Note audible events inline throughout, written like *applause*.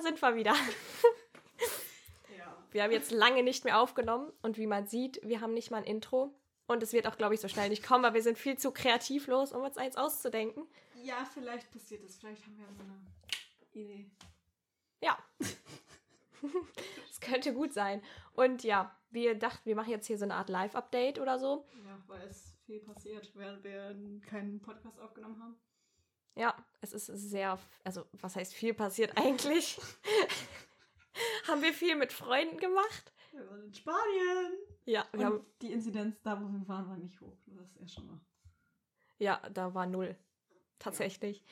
da sind wir wieder. *laughs* Ja. Wir haben jetzt lange nicht mehr aufgenommen und wie man sieht, wir haben nicht mal ein Intro. Und es wird auch, glaube ich, so schnell nicht kommen, weil wir sind viel zu kreativlos, um uns eins auszudenken. Ja, vielleicht passiert das. Vielleicht haben wir so eine Idee. Ja. *laughs* Es könnte gut sein. Und ja, wir dachten, wir machen jetzt hier so eine Art Live-Update oder so. Ja, weil es viel passiert, während wir keinen Podcast aufgenommen haben. Ja, es ist sehr, also was heißt viel passiert *laughs* eigentlich? haben wir viel mit Freunden gemacht? Wir waren in Spanien. Ja, wir Und haben, die Inzidenz da, wo wir waren, war nicht hoch. Das ist ja schon mal. ja, da war null. Tatsächlich.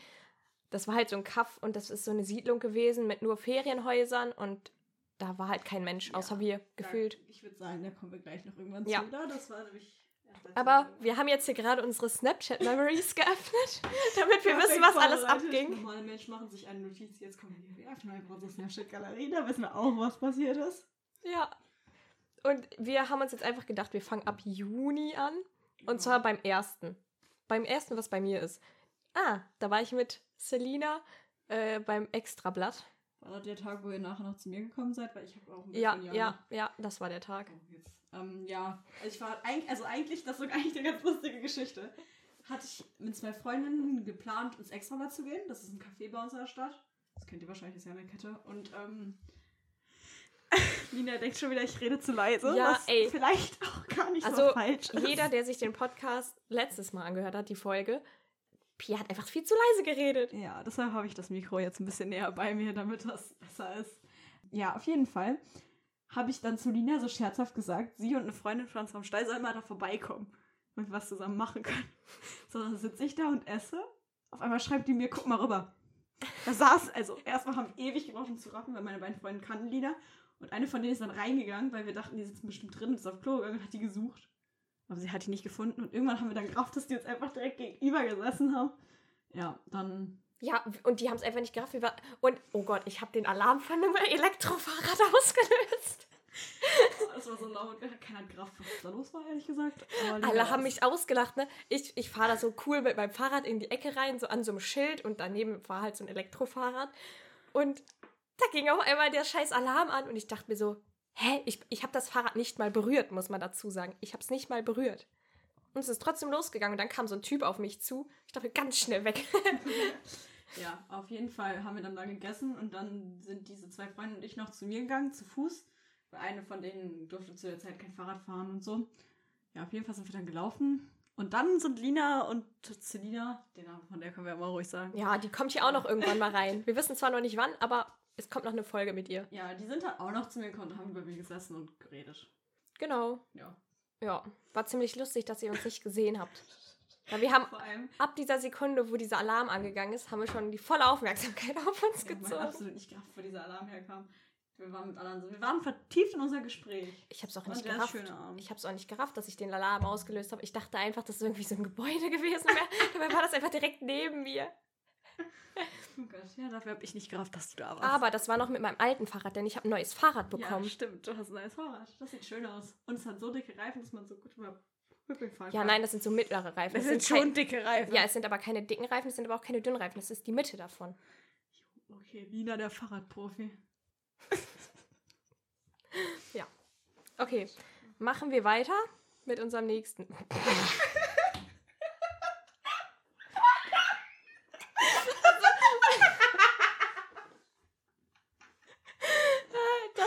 Das war halt so ein Kaff und das ist so eine Siedlung gewesen mit nur Ferienhäusern und da war halt kein Mensch, außer Ja, wir, gefühlt. Ich würde sagen, da kommen wir gleich noch irgendwann Ja. zu. Da, das war nämlich. Aber wir haben jetzt hier gerade unsere Snapchat-Memories geöffnet, *laughs* damit wir wissen, was alles abging. Normale Menschen machen sich eine Notiz. Jetzt kommen wir öffnen einfach unsere Snapchat-Galerie. Da wissen wir auch, was passiert ist. Ja. Und wir haben uns jetzt einfach gedacht, wir fangen ab Juni an. Und zwar beim ersten. Beim ersten, was bei mir ist. Ah, da war ich mit Selina äh, beim Extrablatt. War das der Tag, wo ihr nachher noch zu mir gekommen seid? Weil ich habe auch ein Ja, ja, ja, das war der Tag. Oh. Ähm, ja, also ich war eigentlich, also eigentlich, das ist eigentlich eine ganz lustige Geschichte. Hatte ich mit zwei Freundinnen geplant, ins Extrablatt zu gehen. Das ist ein Café bei uns in der Stadt. Das kennt ihr wahrscheinlich, das ist ja eine Kette. Und, ähm, *laughs* Nina denkt schon wieder, ich rede zu leise. Ja, was ey. Vielleicht auch gar nicht Also, so falsch ist. Jeder, der sich den Podcast letztes Mal angehört hat, die Folge, Pia hat einfach viel zu leise geredet. Ja, deshalb habe ich das Mikro jetzt ein bisschen näher bei mir, damit das besser ist. Ja, auf jeden Fall habe ich dann zu Lina so scherzhaft gesagt, sie und eine Freundin von uns vom Stall sollen mal da vorbeikommen und wir was zusammen machen können. So, dann sitze ich da und esse. Auf einmal schreibt die mir, guck mal rüber. Da saß, also erstmal haben ewig gebraucht, um zu raffen, weil meine beiden Freunde kannten Lina. Und eine von denen ist dann reingegangen, weil wir dachten, die sitzen bestimmt drin, ist auf Klo gegangen und hat die gesucht. Aber sie hat die nicht gefunden. Und irgendwann haben wir dann gerafft, dass die uns einfach direkt gegenüber gesessen haben. Ja, dann Ja, und die haben es einfach nicht gerafft. Und, oh Gott, ich habe den Alarm von einem Elektrofahrrad *laughs* ausgelöst. Das war so laut, keiner hat gerafft, was da los war, ehrlich gesagt. Alle haben mich ausgelacht, ne? Ich, ich fahre da so cool mit meinem Fahrrad in die Ecke rein, so an so einem Schild und daneben war halt so ein Elektrofahrrad. Und da ging auf einmal der scheiß Alarm an und ich dachte mir so, hä? Ich, ich habe das Fahrrad nicht mal berührt, muss man dazu sagen. Ich habe es nicht mal berührt. Und es ist trotzdem losgegangen und dann kam so ein Typ auf mich zu. Ich dachte, ganz schnell weg. *laughs* Ja, auf jeden Fall haben wir dann da gegessen und dann sind diese zwei Freunde und ich noch zu mir gegangen, zu Fuß. Weil eine von denen durfte zu der Zeit kein Fahrrad fahren und so. Ja, auf jeden Fall sind wir dann gelaufen. Und dann sind Lina und Celina, den Namen von der können wir ja mal ruhig sagen. ja, die kommt hier auch noch irgendwann mal rein. Wir wissen zwar noch nicht wann, aber es kommt noch eine Folge mit ihr. Ja, die sind dann auch noch zu mir gekommen und haben über mich gesessen und geredet. Genau. Ja. Ja, war ziemlich lustig, dass ihr uns nicht gesehen habt. Ja, wir haben Vor allem, ab dieser Sekunde, wo dieser Alarm angegangen ist, haben wir schon die volle Aufmerksamkeit *laughs* auf uns ich habe gezogen. absolut nicht gerafft, wo dieser Alarm herkam. Wir waren mit anderen so, wir waren vertieft in unser Gespräch. Ich habe es auch nicht gerafft. Ich habe es auch nicht gerafft, dass ich den Alarm ausgelöst habe. Ich dachte einfach, das ist irgendwie so ein Gebäude *laughs* gewesen wäre. Dabei war das einfach direkt neben mir. Oh Gott, ja, dafür habe ich nicht gerafft, dass du da warst. Aber das war noch mit meinem alten Fahrrad, denn ich habe ein neues Fahrrad bekommen. Ja, stimmt. Du hast ein neues Fahrrad. Das sieht schön aus. Und es hat so dicke Reifen, dass man so gut über Rückweg fahren Ja, kann. nein, das sind so mittlere Reifen. Das Das sind kein- schon dicke Reifen. Ja, es sind aber keine dicken Reifen, es sind aber auch keine dünnen Reifen. Das ist die Mitte davon. Okay, Lina, der Fahrradprofi. *laughs* Okay, machen wir weiter mit unserem nächsten. *laughs*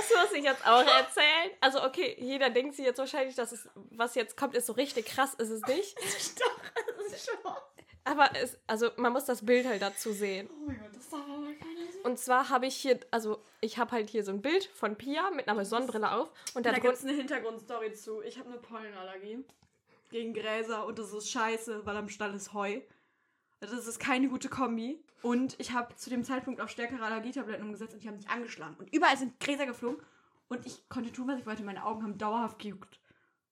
Das muss ich jetzt auch erzählen. Also, okay, jeder denkt sich jetzt wahrscheinlich, dass es, was jetzt kommt, ist so richtig krass, ist es nicht. *laughs* Doch, das ist schon. Aber es, also man muss das Bild halt dazu sehen. Oh mein Gott, das darf aber keiner sehen. Und zwar habe ich hier, also ich habe halt hier so ein Bild von Pia mit einer Sonnenbrille auf und da Da gibt es eine Hintergrundstory zu. Ich habe eine Pollenallergie gegen Gräser und das ist scheiße, weil am Stall ist Heu. Das ist keine gute Kombi. Und ich habe zu dem Zeitpunkt auf stärkere Allergietabletten umgesetzt und die haben mich angeschlagen. Und überall sind Gräser geflogen. Und ich konnte tun, was ich wollte. Meine Augen haben dauerhaft gejuckt.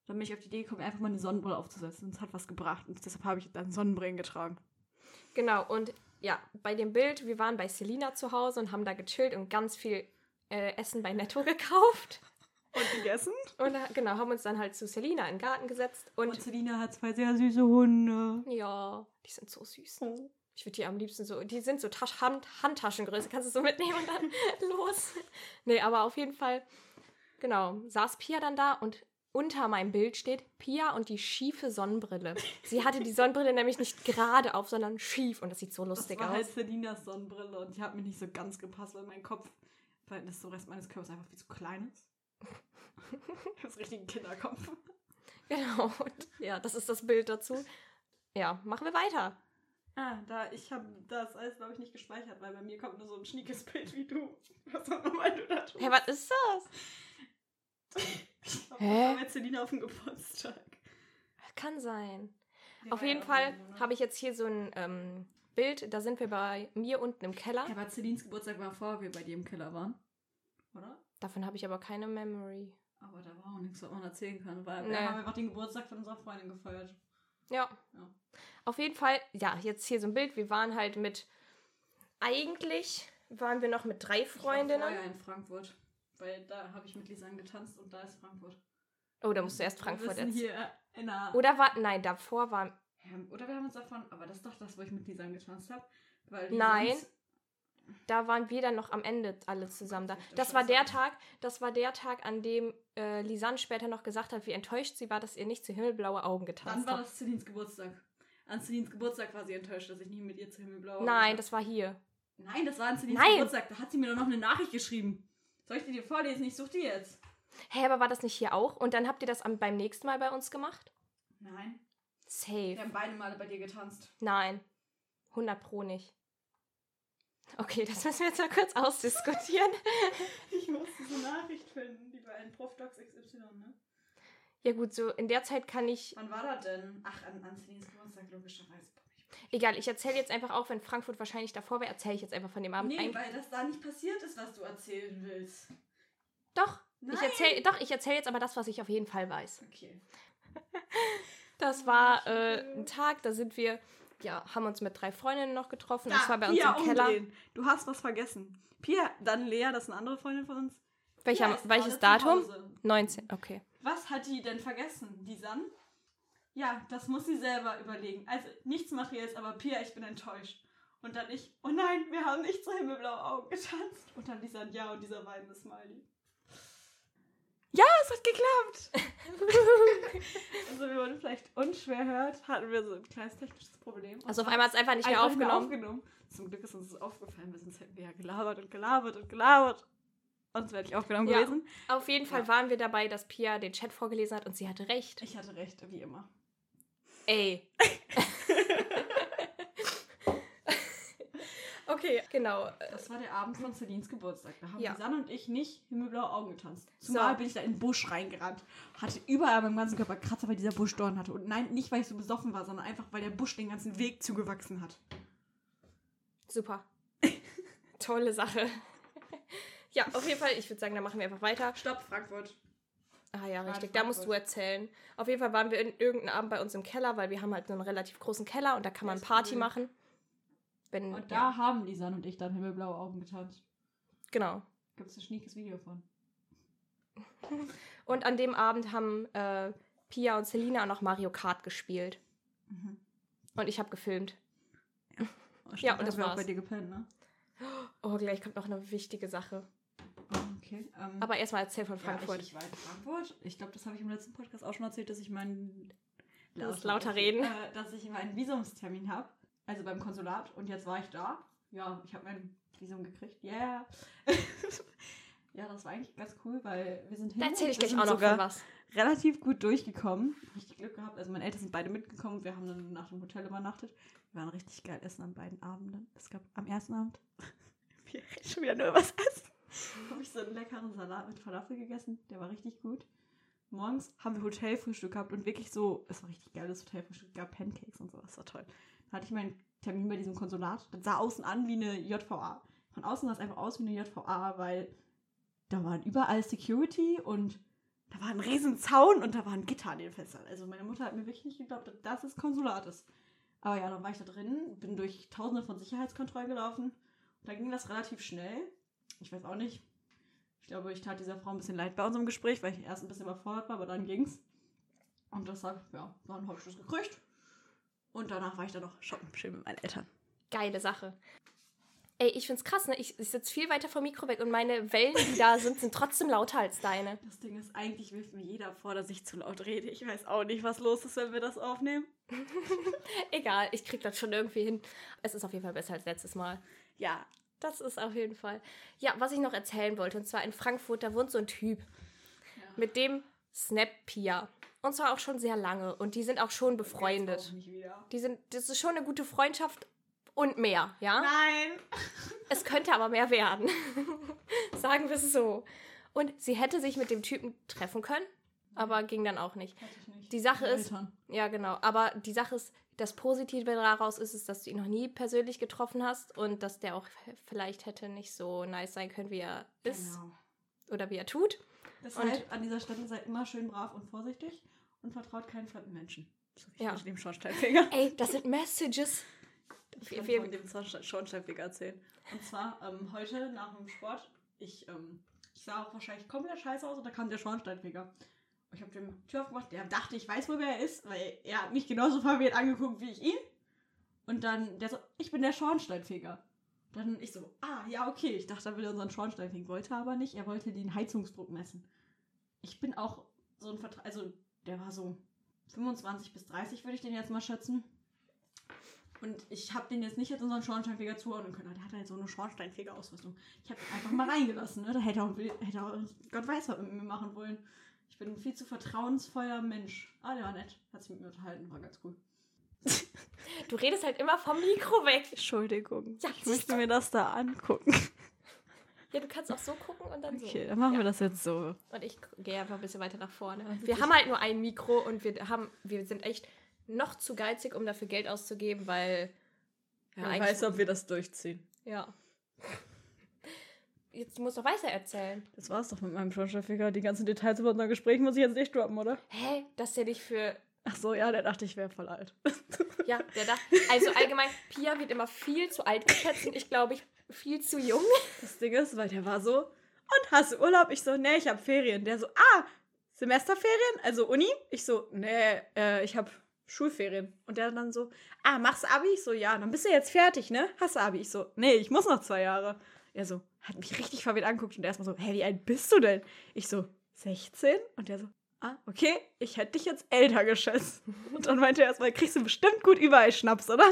Dann bin ich auf die Idee gekommen, einfach mal eine Sonnenbrille aufzusetzen. Und es hat was gebracht. Und deshalb habe ich dann Sonnenbrillen getragen. Genau, und ja, bei dem Bild, wir waren bei Selina zu Hause und haben da gechillt und ganz viel äh, Essen bei Netto *laughs* gekauft. Und gegessen? Und äh, genau, haben uns dann halt zu Selina in den Garten gesetzt und, Und Selina hat zwei sehr süße Hunde. ja, die sind so süß. Oh. Ich würde die am liebsten so, die sind so Tasch Hand Handtaschengröße, kannst du so mitnehmen und dann *laughs* los. Nee, aber auf jeden Fall, genau, saß Pia dann da und unter meinem Bild steht Pia und die schiefe Sonnenbrille. Sie hatte die Sonnenbrille nämlich nicht gerade auf, sondern schief und das sieht so lustig das war aus. halt Selinas Sonnenbrille und die hat mir nicht so ganz gepasst, weil mein Kopf, weil das so Rest meines Körpers einfach viel zu klein ist. *laughs* ich habe richtig einen Kinderkopf. Genau. Und ja, das ist das Bild dazu. Ja, machen wir weiter. Ah, da, ich habe das alles, glaube ich, nicht gespeichert, weil bei mir kommt nur so ein schniekes Bild wie du. *laughs* Was auch immer du da tust. Hä, was ist das? Ich glaub, Hä? Das war mit Selina auf dem Geburtstag. Kann sein. Die Auf jeden ja Fall ne? habe ich jetzt hier so ein ähm, Bild. Da sind wir bei mir unten im Keller. Ja, aber Celines Geburtstag war vor wir bei dir im Keller waren. Oder? Davon habe ich aber keine Memory. Aber da war auch nichts, was man erzählen kann, weil Nee. wir haben einfach den Geburtstag von unserer Freundin gefeiert. Ja. Ja. Auf jeden Fall, ja, jetzt hier so ein Bild. Wir waren halt mit. Eigentlich waren wir noch mit drei Ich war Freundinnen. in Frankfurt. Weil da habe ich mit Lisanne getanzt und da ist Frankfurt. Oh, da musst du erst Frankfurt wir hier in einer. Oder war. Nein, davor war. Oder wir haben uns davon. Aber das ist doch das, wo ich mit Lisanne getanzt habe. Weil Nein. Da waren wir dann noch am Ende alle zusammen da. das war der. Tag, das war der Tag, an dem äh, Lisanne später noch gesagt hat, wie enttäuscht sie war, dass ihr nicht zu himmelblaue Augen Dann getanzt war habt. das Celines Geburtstag. An Celines Geburtstag war sie enttäuscht, dass ich nie mit ihr zu Himmelblau Nein, das war hier. Nein, das war an Celines Nein. Geburtstag. Da hat sie mir doch noch eine Nachricht geschrieben. Soll ich die dir vorlesen? Ich such die jetzt. Hä, aber war das nicht hier auch? Und dann habt ihr das am, beim nächsten Mal bei uns gemacht? Nein. Safe. Wir haben beide Male bei dir getanzt. Nein. 100 pro nicht. Okay, das müssen wir jetzt mal kurz ausdiskutieren. *laughs* Ich muss diese Nachricht finden, die war in Profdocs XY, ne? Ja gut, so in der Zeit kann ich... Wann war das denn? Ach, an, an Celines Geburtstag, logischerweise. Egal, ich erzähle jetzt einfach auch, wenn Frankfurt wahrscheinlich davor wäre, erzähle ich jetzt einfach von dem Abend. Nee, ein weil das da nicht passiert ist, was du erzählen willst. doch, ich Nein. erzähle doch, ich erzähle jetzt aber das, was ich auf jeden Fall weiß. Okay. *laughs* Das war äh, ein Tag, da sind wir, ja, haben uns mit drei Freundinnen noch getroffen. das war bei uns Pia im Keller. umdrehen. Du hast was vergessen. Pia, dann Lea, das ist eine andere Freundin von uns. Welcher, welches Datum? Hause. 19, okay. Was hat die denn vergessen? Die San? Ja, das muss sie selber überlegen. Also nichts Materielles, aber Pia, ich bin enttäuscht. Und dann ich, oh nein, wir haben nicht so himmelblaue Augen getanzt. Und dann Lisan, ja, und dieser weinende Smiley. Ja, es hat geklappt. *laughs* also, wie man vielleicht unschwer hört, hatten wir so ein kleines technisches Problem. Also auf einmal hat es einfach nicht mehr aufgenommen. aufgenommen. Zum Glück ist uns das aufgefallen, wir ja gelabert und gelabert und gelabert. Und es wäre nicht aufgenommen Ja. gewesen. Auf jeden Fall Ja. waren wir dabei, dass Pia den Chat vorgelesen hat und sie hatte recht. Ich hatte recht, wie immer. Ey. *laughs* okay, genau. Das war der Abend von Celines Geburtstag. Da haben Ja. Lisanne und ich nicht himmelblaue Augen getanzt. Zumal So. bin ich da in den Busch reingerannt. Hatte überall beim ganzen Körper Kratzer, weil dieser Busch Dorn hatte. Und nein, nicht, weil ich so besoffen war, sondern einfach, weil der Busch den ganzen Weg zugewachsen hat. Super. *laughs* Tolle Sache. *laughs* ja, auf jeden Fall, ich würde sagen, dann machen wir einfach weiter. Stopp, Frankfurt. Ah ja, richtig. Da musst du erzählen. Auf jeden Fall waren wir in irgendeinem Abend bei uns im Keller, weil wir haben halt einen relativ großen Keller und da kann man Party machen. Wenn, Und da ja, haben Lisanne und ich dann himmelblaue Augen getanzt. genau. Gibt es ein schniekes Video von. *laughs* Und an dem Abend haben äh, Pia und Selina auch noch Mario Kart gespielt. Mhm. Und ich habe gefilmt. *laughs* Oh, Ja, stimmt, und das wir auch bei dir gepennt, ne? Oh, gleich kommt noch eine wichtige Sache. Okay. Ähm, Aber erstmal erzähl von ja, Frankfurt. ich, ich war in Frankfurt. Ich glaube, das habe ich im letzten Podcast auch schon erzählt, dass ich meinen. Du musst lauter reden. Äh, dass ich meinen Visumstermin habe. Also beim Konsulat. Und jetzt war ich da. Ja, ich habe mein Visum gekriegt. Yeah. *laughs* ja, das war eigentlich ganz cool, weil wir sind hin. da erzähle ich gleich auch noch was. relativ gut durchgekommen. Richtig Glück gehabt. Also meine Eltern sind beide mitgekommen. Wir haben dann nach dem Hotel übernachtet. Wir waren richtig geil essen an beiden Abenden. Es gab am ersten Abend. *laughs* Wir reden schon wieder nur über das Essen. *laughs* habe ich so einen leckeren Salat mit Falafel gegessen. Der war richtig gut. Morgens haben wir Hotelfrühstück gehabt und wirklich so, es war richtig geiles Hotelfrühstück, Es gab Pancakes und so, das war toll. Hatte ich meinen Termin bei diesem Konsulat. Das sah außen an wie eine JVA. Von außen sah es einfach aus wie eine JVA, weil da waren überall Security und da war ein riesen Zaun und da war ein Gitter an den Fenstern. Also meine Mutter hat mir wirklich nicht geglaubt, dass das das Konsulat ist. Aber ja, dann war ich da drin, bin durch tausende von Sicherheitskontrollen gelaufen. Und da ging das relativ schnell. Ich weiß auch nicht. Ich glaube, ich tat dieser Frau ein bisschen leid bei unserem Gespräch, weil ich erst ein bisschen überfordert war, aber dann ging's. Und deshalb, ja, habe ich das gekriegt. Und danach war ich dann noch shoppen, schön mit meinen Eltern. Geile Sache. Ey, ich find's krass, ne? Ich, ich sitze viel weiter vom Mikro weg und meine Wellen, die da sind, sind trotzdem lauter als deine. Das Ding ist, eigentlich wirft mir jeder vor, dass ich zu laut rede. Ich weiß auch nicht, was los ist, wenn wir das aufnehmen. *laughs* Egal, ich krieg das schon irgendwie hin. Es ist auf jeden Fall besser als letztes Mal. Ja, Das ist auf jeden Fall. Ja, was ich noch erzählen wollte, und zwar in Frankfurt, da wohnt so ein Typ. Mit dem Snap Pia. Und zwar auch schon sehr lange. Und die sind auch schon befreundet. auch. Die sind, das ist schon eine gute Freundschaft und mehr, ja? Nein! *laughs* Es könnte aber mehr werden. *laughs* Sagen wir es so. Und sie hätte sich mit dem Typen treffen können, aber ging dann auch nicht. Hätte ich nicht. Die Sache ist, ja genau, aber die Sache ist, das Positive daraus ist es, dass du ihn noch nie persönlich getroffen hast und dass der auch vielleicht hätte nicht so nice sein können, wie er ist Genau. oder wie er tut. Deshalb an dieser Stelle seid immer schön brav und vorsichtig und vertraut keinen fremden Menschen. So wie Ja. ich dem Schornsteinfeger. Ey, das sind Messages. Ich kann wir- von dem Schornstein- Schornsteinfeger erzählen. Und zwar ähm, heute nach dem Sport, ich, ähm, ich sah auch wahrscheinlich komplett scheiße aus und da kam der Schornsteinfeger. Und ich habe dem Tür aufgemacht, der dachte, ich weiß, wo wer er ist, weil er hat mich genauso verwirrt angeguckt wie ich ihn. Und dann, der so, ich bin der Schornsteinfeger. Dann ich so, ah, ja, okay. Ich dachte, er will unseren Schornstein fegen. Wollte aber nicht. Er wollte den Heizungsdruck messen. Ich bin auch so ein Vertrag, also der war so 25 bis 30, würde ich den jetzt mal schätzen. Und ich habe den jetzt nicht als unseren Schornsteinfeger zuordnen können. Der hat halt so eine Schornsteinfeger-Ausrüstung. Ich habe ihn einfach mal reingelassen. Ne? Da hätte er, auch, hätte er Gott weiß, was mit mir machen wollen. Ich bin ein viel zu vertrauensvoller Mensch. Ah, der war nett. Hat sich mit mir unterhalten. War ganz cool. Du redest halt immer vom Mikro weg. Entschuldigung. Ja, ich möchte mir das da angucken. Ja, du kannst auch so gucken und dann so. Okay, dann machen Ja. wir das jetzt so. Und ich gehe einfach ein bisschen weiter nach vorne. Wir ich- haben halt nur ein Mikro und wir haben, wir sind echt noch zu geizig, um dafür Geld auszugeben, weil ja, eigentlich- weiß, ob wir das durchziehen. ja. Jetzt musst du doch weiter erzählen. Das war's doch mit meinem Schornsteinfeger. Die ganzen Details über unser Gespräch muss ich jetzt nicht droppen, oder? Hä? Dass der dich für. Ach so, ja, der dachte, ich wäre voll alt. *laughs* Ja, der da. Also allgemein, Pia wird immer viel zu alt geschätzt und ich glaube, ich viel zu jung. Das Ding ist, weil der war so, und hast du Urlaub? Ich so, nee, ich hab Ferien. Der so, ah, Semesterferien? Also Uni? Ich so, nee, äh, ich hab Schulferien. Und der dann so, ah, machst du Abi? Ich so, ja, dann bist du jetzt fertig, ne? Hast du Abi? Ich so, nee, ich muss noch zwei Jahre. Er so, hat mich richtig verwirrt angeguckt und erstmal so, hä, wie alt bist du denn? Ich so, 16? Und der so, ah, okay, ich hätte dich jetzt älter geschätzt. *laughs* Und dann meinte er erstmal, kriegst du bestimmt gut überall Schnaps, oder?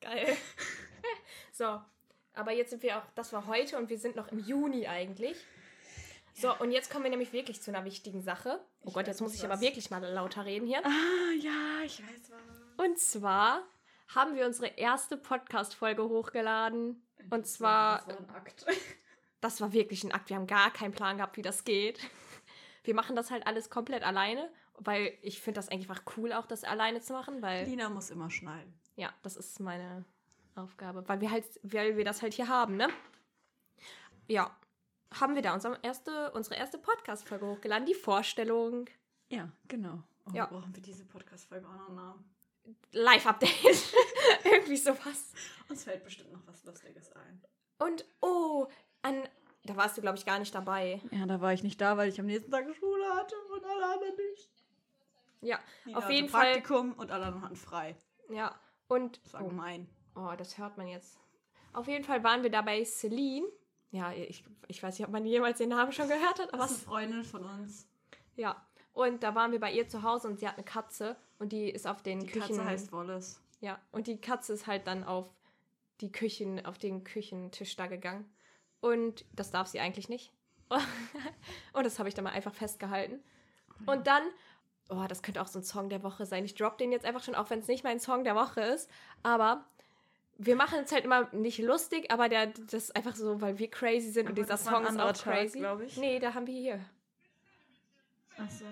Geil. *laughs* so, aber jetzt sind wir auch, das war heute und wir sind noch im Juni eigentlich. So, und jetzt kommen wir nämlich wirklich zu einer wichtigen Sache. Oh Ich Gott, jetzt muss ich aber was. wirklich mal lauter reden hier. Ah, ja, ich weiß was. Und zwar haben wir unsere erste Podcast-Folge hochgeladen. Und zwar, Das war ein Akt. *laughs* das war wirklich ein Akt. Wir haben gar keinen Plan gehabt, wie das geht. Wir machen das halt alles komplett alleine, weil ich finde das eigentlich einfach cool, auch das alleine zu machen, weil Lina muss immer schneiden. ja, das ist meine Aufgabe, weil wir halt, weil wir das halt hier haben, ne? Ja, haben wir da unsere erste, unsere erste Podcast-Folge hochgeladen, die Vorstellung, Ja, genau. Oh, Ja. brauchen wir diese Podcast-Folge auch noch einen Namen. Live-Update, *laughs* irgendwie sowas. Uns fällt bestimmt noch was Lustiges ein. Und oh, an, da warst du glaube ich gar nicht dabei. Ja, da war ich nicht da, weil ich am nächsten Tag Schule hatte und alle anderen nicht. Ja, Lina auf hatte jeden Fall. Praktikum und alle anderen hatten frei. Ja, und Das war gemein. oh, das hört man jetzt. Auf jeden Fall waren wir da bei Celine. Ja, ich, ich weiß nicht, ob man jemals den Namen schon gehört hat, aber Das ist eine Freundin von uns. Ja, und da waren wir bei ihr zu Hause und sie hat eine Katze und die ist auf den Die Küchen. Katze heißt Wallace. Ja, und die Katze ist halt dann auf die Küchen, auf den Küchentisch da gegangen. Und das darf sie eigentlich nicht. *laughs* und das habe ich dann mal einfach festgehalten. Und dann, oh, das könnte auch so ein Song der Woche sein. Ich drop den jetzt einfach schon, auch wenn es nicht mein Song der Woche ist. Aber wir machen es halt immer nicht lustig, aber der, das ist einfach so, weil wir crazy sind und Aber dieser war ein Song ist auch Tag, crazy. Nee, da haben wir hier. Achso. ja,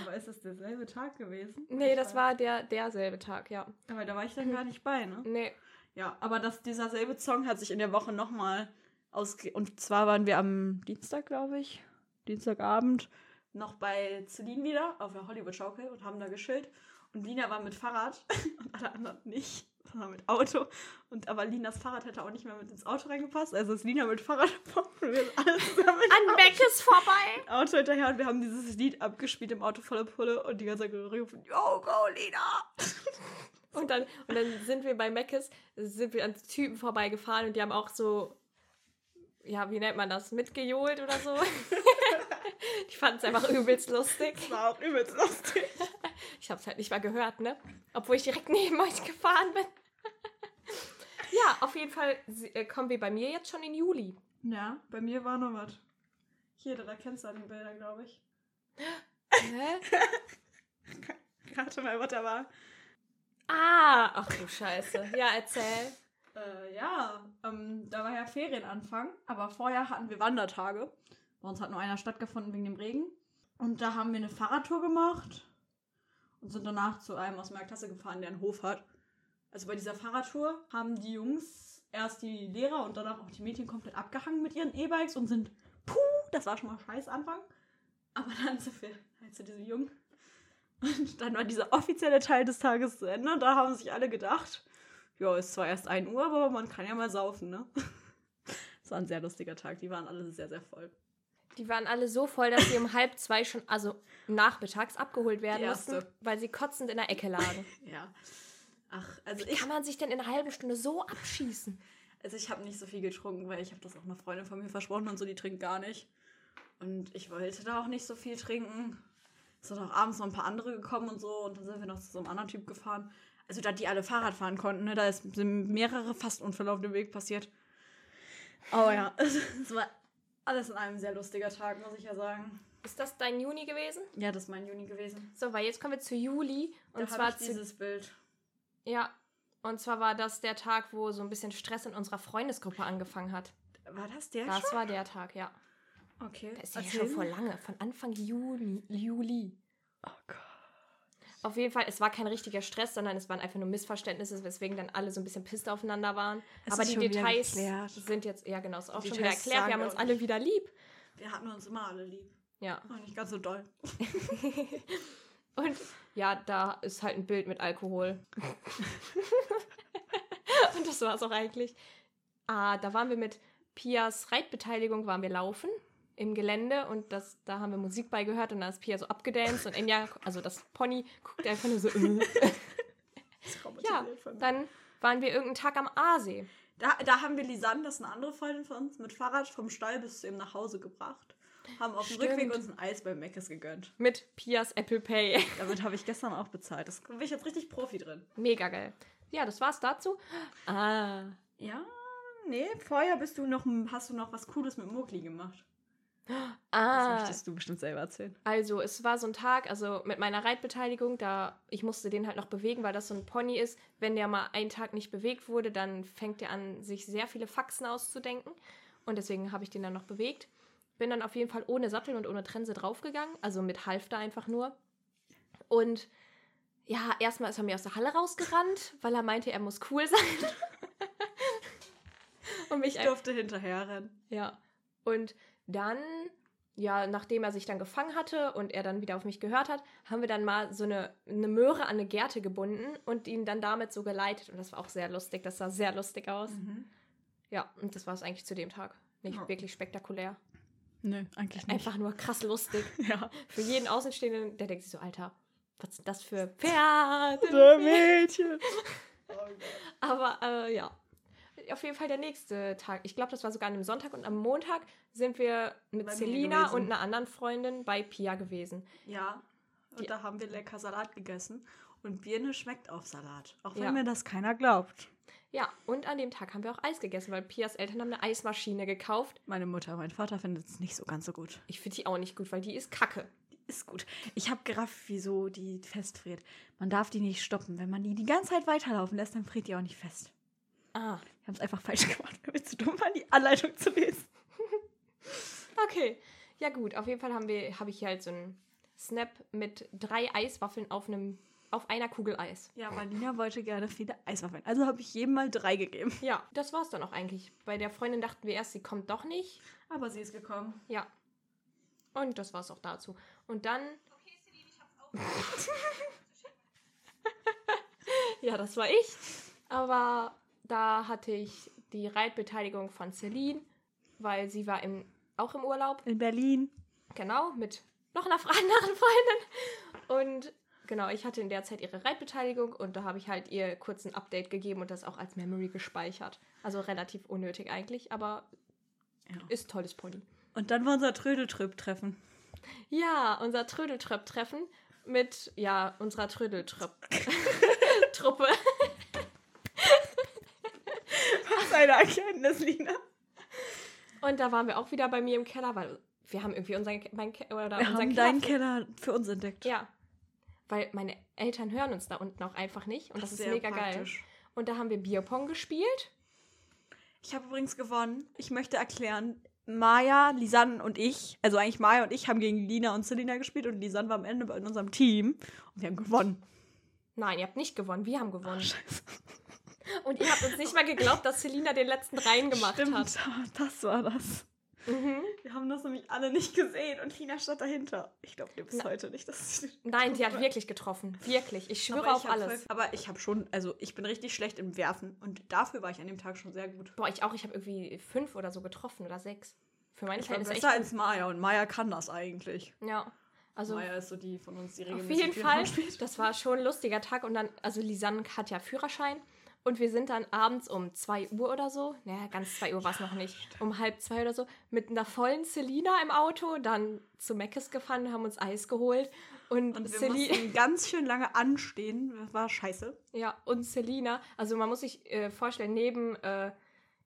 aber ist das derselbe Tag gewesen? Nee, das war der derselbe Tag, ja. Aber da war ich dann gar nicht bei, ne? Nee, Ja, aber das, dieser selbe Song hat sich in der Woche nochmal ausge... Und zwar waren wir am Dienstag, glaube ich, Dienstagabend, noch bei Celine wieder auf der Hollywood-Schaukel und haben da geschillt. Und Lina war mit Fahrrad *laughs* und alle anderen nicht. Sondern *laughs* mit Auto. Und aber Linas Fahrrad hätte auch nicht mehr mit ins Auto reingepasst. Also ist Lina mit Fahrrad *laughs* gefahren und wir sind alle zusammen mit An Meckes vorbei. *laughs* Auto hinterher und wir haben dieses Lied abgespielt im Auto voller Pulle und die ganze Zeit gerufen, Yo, go, Lina! Und dann, und dann sind wir bei Meckes, sind wir an Typen vorbeigefahren und die haben auch so, ja, wie nennt man das, mitgejohlt oder so. ich fand es einfach übelst lustig. Das war auch übelst lustig. Ich habe es halt nicht mal gehört, ne? Obwohl ich direkt *laughs* neben euch gefahren bin. *laughs* ja, auf jeden Fall äh, kommen wir bei mir jetzt schon in Juli. Ja, bei mir war noch was. Hier, da kennst du an den Bildern, glaube ich. Hä? *laughs* Rate mal, was da war. Ah, ach du Scheiße. Ja, erzähl. Äh, ja, ähm, da war ja Ferienanfang, aber vorher hatten wir Wandertage. Bei uns hat nur einer stattgefunden wegen dem Regen. Und da haben wir eine Fahrradtour gemacht und sind danach zu einem aus meiner Klasse gefahren, der einen Hof hat. Also bei dieser Fahrradtour haben die Jungs erst die Lehrer und danach auch die Mädchen komplett abgehangen mit ihren E-Bikes und sind, puh, das war schon mal scheiß Anfang. Aber dann sind wir halt zu diesem Jungen. Und dann war dieser offizielle Teil des Tages zu Ende und da haben sich alle gedacht, ja, ist zwar erst 1 Uhr, aber man kann ja mal saufen, ne? *laughs* Es war ein sehr lustiger Tag. Die waren alle sehr, sehr voll. Die waren alle so voll, dass sie um *laughs* halb zwei schon, also nachmittags, abgeholt werden mussten, weil sie kotzend in der Ecke lagen. *laughs* Ja. Ach, also Wie ich, kann man sich denn in einer halben Stunde so abschießen? also ich habe nicht so viel getrunken, weil ich habe das auch einer Freundin von mir versprochen und so, die trinkt gar nicht. Und ich wollte da auch nicht so viel trinken. Es sind auch abends noch ein paar andere gekommen und so. Und dann sind wir noch zu so einem anderen Typ gefahren. Also, da die alle Fahrrad fahren konnten, ne? da ist, sind mehrere Fastunfälle auf dem Weg passiert. Aber ja, *laughs* es war alles in einem sehr lustiger Tag, muss ich ja sagen. Ist das dein Juni gewesen? Ja, das ist mein Juni gewesen. So, weil jetzt kommen wir zu Juli. Und da zwar ich zu, dieses Bild. Ja. Und zwar war das der Tag, wo so ein bisschen Stress in unserer Freundesgruppe angefangen hat. War das der Das schon? war der Tag, ja. Okay. Das ist ja Erzähl schon vor lange, von Anfang Juni, Juli. Auf jeden Fall, es war kein richtiger Stress, sondern es waren einfach nur Missverständnisse, weswegen dann alle so ein bisschen pisst aufeinander waren. Es Aber die Details sind jetzt, ja genau, ist auch Die schon wieder Details erklärt. Wir haben wir uns alle wieder lieb. Wir hatten uns immer alle lieb. Ja. Aber nicht ganz so doll. *laughs* Und ja, da ist halt ein Bild mit Alkohol. *laughs* Und das war es auch eigentlich. Ah, da waren wir mit Pias Reitbeteiligung, waren wir laufen im Gelände und das, da haben wir Musik bei gehört und da ist Pia so abgedanced und Enya, also das Pony, guckt einfach nur so. Äh. *laughs* Das Ja, dann waren wir irgendeinen Tag am Aasee. Da, da haben wir Lisanne, das ist eine andere Freundin von uns, mit Fahrrad vom Stall bis zu ihm nach Hause gebracht. Haben auf dem Stimmt. Rückweg uns ein Eis bei Meckes gegönnt. Mit Pias Apple Pay. *laughs* Damit habe ich gestern auch bezahlt. Das bin ich jetzt richtig Profi drin. Mega geil. Ja, das war's dazu. Ah. Ja, nee, vorher bist du noch, hast du noch was Cooles mit Mowgli gemacht. Das Ah. möchtest du bestimmt selber erzählen. Also, es war so ein Tag, also mit meiner Reitbeteiligung, da ich musste den halt noch bewegen, weil das so ein Pony ist. Wenn der mal einen Tag nicht bewegt wurde, dann fängt er an, sich sehr viele Faxen auszudenken. Und deswegen habe ich den dann noch bewegt. Bin dann auf jeden Fall ohne Sattel und ohne Trense draufgegangen, also mit Halfter einfach nur. Und ja, erstmal ist er mir aus der Halle rausgerannt, weil er meinte, er muss cool *laughs* sein. *laughs* und mich Ich durfte hinterher rennen. ja. Und dann, ja, nachdem er sich dann gefangen hatte und er dann wieder auf mich gehört hat, haben wir dann mal so eine, eine Möhre an eine Gerte gebunden und ihn dann damit so geleitet. Und das war auch sehr lustig. Das sah sehr lustig aus. Ja, und das war es eigentlich zu dem Tag. Nicht Ja. wirklich spektakulär. Nö, eigentlich nicht. Einfach nur krass lustig. *laughs* Ja. Für jeden Außenstehenden, der denkt sich so, Alter, was sind das für *laughs* Pferde? Mädchen. Oh *laughs* Gott. Aber äh, ja, auf jeden Fall der nächste Tag. Ich glaube, das war sogar an einem Sonntag und am Montag sind wir mit Bei Selina und einer anderen Freundin bei Pia gewesen. Ja, und Die- da haben wir lecker Salat gegessen. Und Birne schmeckt auf Salat. Auch wenn Ja. mir das keiner glaubt. Ja, und an dem Tag haben wir auch Eis gegessen, weil Pias Eltern haben eine Eismaschine gekauft. Meine Mutter, mein Vater findet es nicht so ganz so gut. Ich finde die auch nicht gut, weil die ist kacke. Ist gut. Ich habe gerafft, wieso die festfriert. Man darf die nicht stoppen. Wenn man die die ganze Zeit weiterlaufen lässt, dann friert die auch nicht fest. Ah, Wir haben es einfach falsch *laughs* gemacht, weil wir zu dumm waren, die Anleitung zu lesen. *laughs* okay. Ja gut, auf jeden Fall haben wir, habe ich hier halt so einen Snap mit drei Eiswaffeln auf einem, auf einer Kugel Eis. Ja, Marlina wollte gerne viele Eiswaffeln. Also habe ich jedem mal drei gegeben. Ja, das war's dann auch eigentlich. Bei der Freundin dachten wir erst, sie kommt doch nicht. Aber sie ist gekommen. Ja. Und das war's auch dazu. Und dann. *laughs* ja, das war ich. Aber da hatte ich die Reitbeteiligung von Celine, weil sie war im, auch im Urlaub. In Berlin. Genau, mit noch einer *laughs* anderen Freundin. Und genau, ich hatte in der Zeit ihre Reitbeteiligung und da habe ich halt ihr kurz ein Update gegeben und das auch als Memory gespeichert. Also relativ unnötig eigentlich, aber Ja. ist tolles Pony. Und dann war unser Trödeltrip-Treffen. Ja, unser Trödeltröpp-Treffen mit, ja, unserer Trödeltröpp-Truppe. *laughs* *laughs* Was eine Erkenntnis, Lina. Und da waren wir auch wieder bei mir im Keller, weil wir haben irgendwie unseren, mein Ke oder Wir haben Keller deinen für- Keller für uns entdeckt. Ja. Weil meine Eltern hören uns da unten auch einfach nicht. Und das, ist sehr mega praktisch. geil. Und da haben wir Bierpong gespielt. Ich habe übrigens gewonnen. Ich möchte erklären, Maja, Lisanne und ich, also eigentlich Maja und ich haben gegen Lina und Selina gespielt und Lisanne war am Ende bei- in unserem Team und wir haben gewonnen. Nein, ihr habt nicht gewonnen. Wir haben gewonnen. Scheiße. Und ihr habt uns nicht mal geglaubt, dass Selina den letzten rein gemacht Stimmt, hat. *laughs* das war das. Mhm. Wir haben das nämlich alle nicht gesehen und Lina stand dahinter. Ich glaube dir bis Na- heute nicht, dass sie *laughs* Nein, sie hat wirklich getroffen. Wirklich. Ich schwöre auf alles. voll- aber ich habe schon, also ich bin richtig schlecht im Werfen und dafür war ich an dem Tag schon sehr gut. Boah, ich auch. Ich habe irgendwie fünf oder so getroffen oder sechs. Für meine Ich war besser echt. als Maya und Maya kann das eigentlich. Ja. Also Maya ist so die von uns, die auf regelmäßig jeden Bierpong Fall. Das war schon ein lustiger Tag. Und dann, also Lisanne hat ja Führerschein. Und wir sind dann abends um 2 Uhr oder so, naja, ganz 2 Uhr war es noch nicht, um halb zwei oder so, mit einer vollen Selina im Auto, dann zu Meckes gefahren, haben uns Eis geholt. Und, Und wir Celi- mussten ganz schön lange anstehen. Das war scheiße. Ja, und Selina, also man muss sich äh, vorstellen, neben, äh,